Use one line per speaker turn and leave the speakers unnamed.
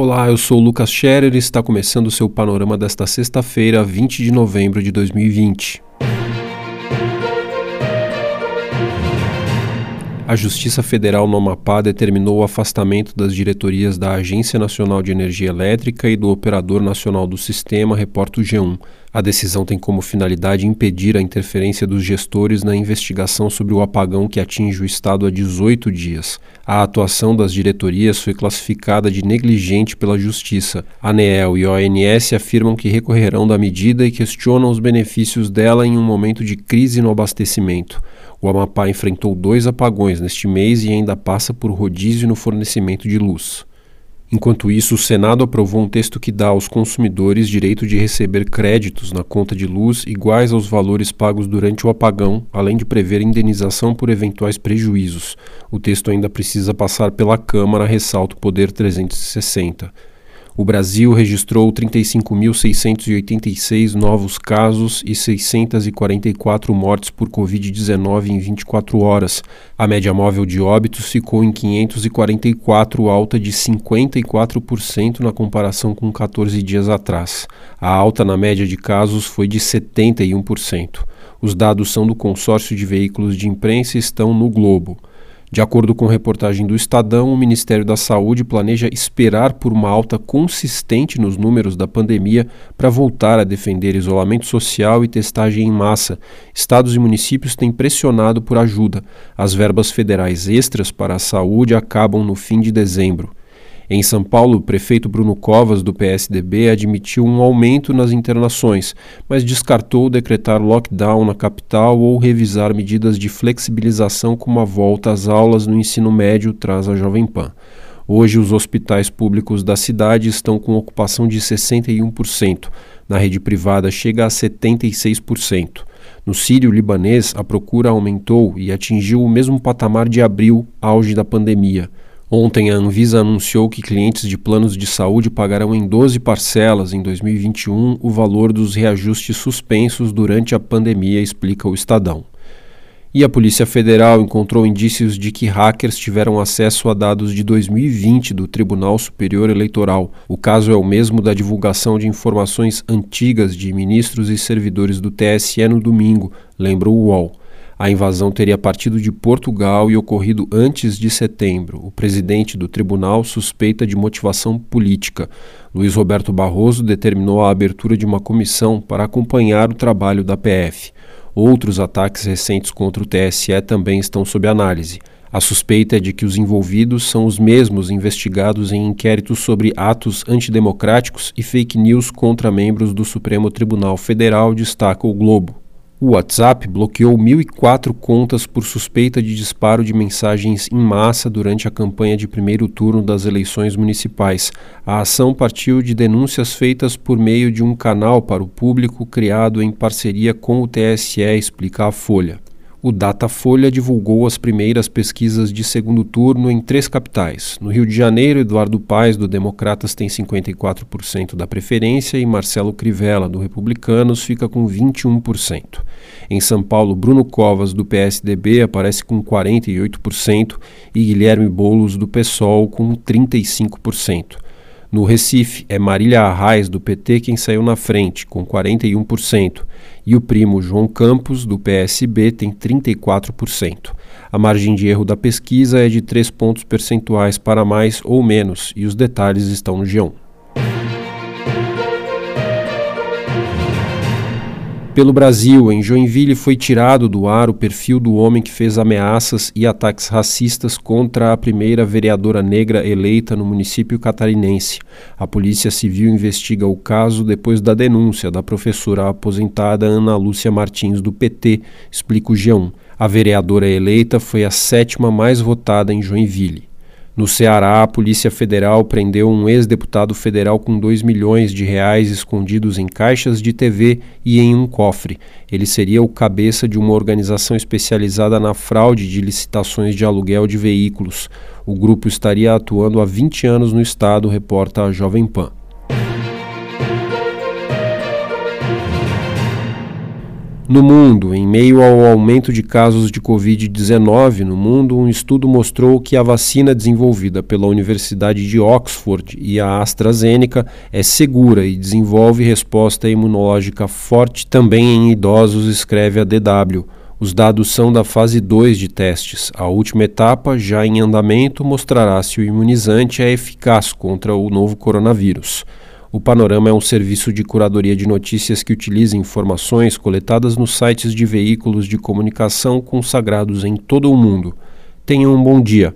Olá, eu sou o Lucas Scherer e está começando o seu panorama desta sexta-feira, 20 de novembro de 2020. A Justiça Federal no Amapá determinou o afastamento das diretorias da Agência Nacional de Energia Elétrica e do Operador Nacional do Sistema, reporta o G1. A decisão tem como finalidade impedir a interferência dos gestores na investigação sobre o apagão que atinge o Estado há 18 dias. A atuação das diretorias foi classificada de negligente pela Justiça. A ANEEL e a ONS afirmam que recorrerão da medida e questionam os benefícios dela em um momento de crise no abastecimento. O Amapá enfrentou dois apagões neste mês e ainda passa por rodízio no fornecimento de luz. Enquanto isso, o Senado aprovou um texto que dá aos consumidores direito de receber créditos na conta de luz iguais aos valores pagos durante o apagão, além de prever indenização por eventuais prejuízos. O texto ainda precisa passar pela Câmara, ressalta o Poder 360. O Brasil registrou 35.686 novos casos e 644 mortes por Covid-19 em 24 horas. A média móvel de óbitos ficou em 544, alta de 54% na comparação com 14 dias atrás. A alta na média de casos foi de 71%. Os dados são do consórcio de veículos de imprensa e estão no Globo. De acordo com reportagem do Estadão, o Ministério da Saúde planeja esperar por uma alta consistente nos números da pandemia para voltar a defender isolamento social e testagem em massa. Estados e municípios têm pressionado por ajuda. As verbas federais extras para a saúde acabam no fim de dezembro. Em São Paulo, o prefeito Bruno Covas, do PSDB, admitiu um aumento nas internações, mas descartou decretar lockdown na capital ou revisar medidas de flexibilização como a volta às aulas no ensino médio, traz a Jovem Pan. Hoje, os hospitais públicos da cidade estão com ocupação de 61%. Na rede privada, chega a 76%. No Sírio-Libanês, a procura aumentou e atingiu o mesmo patamar de abril, auge da pandemia. Ontem, a Anvisa anunciou que clientes de planos de saúde pagarão em 12 parcelas em 2021 o valor dos reajustes suspensos durante a pandemia, explica o Estadão. E a Polícia Federal encontrou indícios de que hackers tiveram acesso a dados de 2020 do Tribunal Superior Eleitoral. O caso é o mesmo da divulgação de informações antigas de ministros e servidores do TSE no domingo, lembra o UOL. A invasão teria partido de Portugal e ocorrido antes de setembro. O presidente do tribunal suspeita de motivação política. Luiz Roberto Barroso determinou a abertura de uma comissão para acompanhar o trabalho da PF. Outros ataques recentes contra o TSE também estão sob análise. A suspeita é de que os envolvidos são os mesmos investigados em inquéritos sobre atos antidemocráticos e fake news contra membros do Supremo Tribunal Federal, destaca o Globo. O WhatsApp bloqueou 1.004 contas por suspeita de disparo de mensagens em massa durante a campanha de primeiro turno das eleições municipais. A ação partiu de denúncias feitas por meio de um canal para o público criado em parceria com o TSE, explica a Folha o Datafolha divulgou as primeiras pesquisas de segundo turno em três capitais. No Rio de Janeiro, Eduardo Paes, do Democratas, tem 54% da preferência e Marcelo Crivella, do Republicanos, fica com 21%. Em São Paulo, Bruno Covas, do PSDB, aparece com 48% e Guilherme Boulos, do PSOL, com 35%. No Recife, é Marília Arraes, do PT, quem saiu na frente, com 41%, e o primo João Campos, do PSB, tem 34%. A margem de erro da pesquisa é de 3 pontos percentuais para mais ou menos, e os detalhes estão no G1. Pelo Brasil, em Joinville foi tirado do ar o perfil do homem que fez ameaças e ataques racistas contra a primeira vereadora negra eleita no município catarinense. A Polícia Civil investiga o caso depois da denúncia da professora aposentada Ana Lúcia Martins do PT, explica o G1. A vereadora eleita foi a sétima mais votada em Joinville. No Ceará, a Polícia Federal prendeu um ex-deputado federal com 2 milhões de reais escondidos em caixas de TV e em um cofre. Ele seria o cabeça de uma organização especializada na fraude de licitações de aluguel de veículos. O grupo estaria atuando há 20 anos no estado, reporta a Jovem Pan. No mundo, em meio ao aumento de casos de Covid-19 no mundo, um estudo mostrou que a vacina desenvolvida pela Universidade de Oxford e a AstraZeneca é segura e desenvolve resposta imunológica forte também em idosos, escreve a DW. Os dados são da fase 2 de testes. A última etapa, já em andamento, mostrará se o imunizante é eficaz contra o novo coronavírus. O Panorama é um serviço de curadoria de notícias que utiliza informações coletadas nos sites de veículos de comunicação consagrados em todo o mundo. Tenha um bom dia.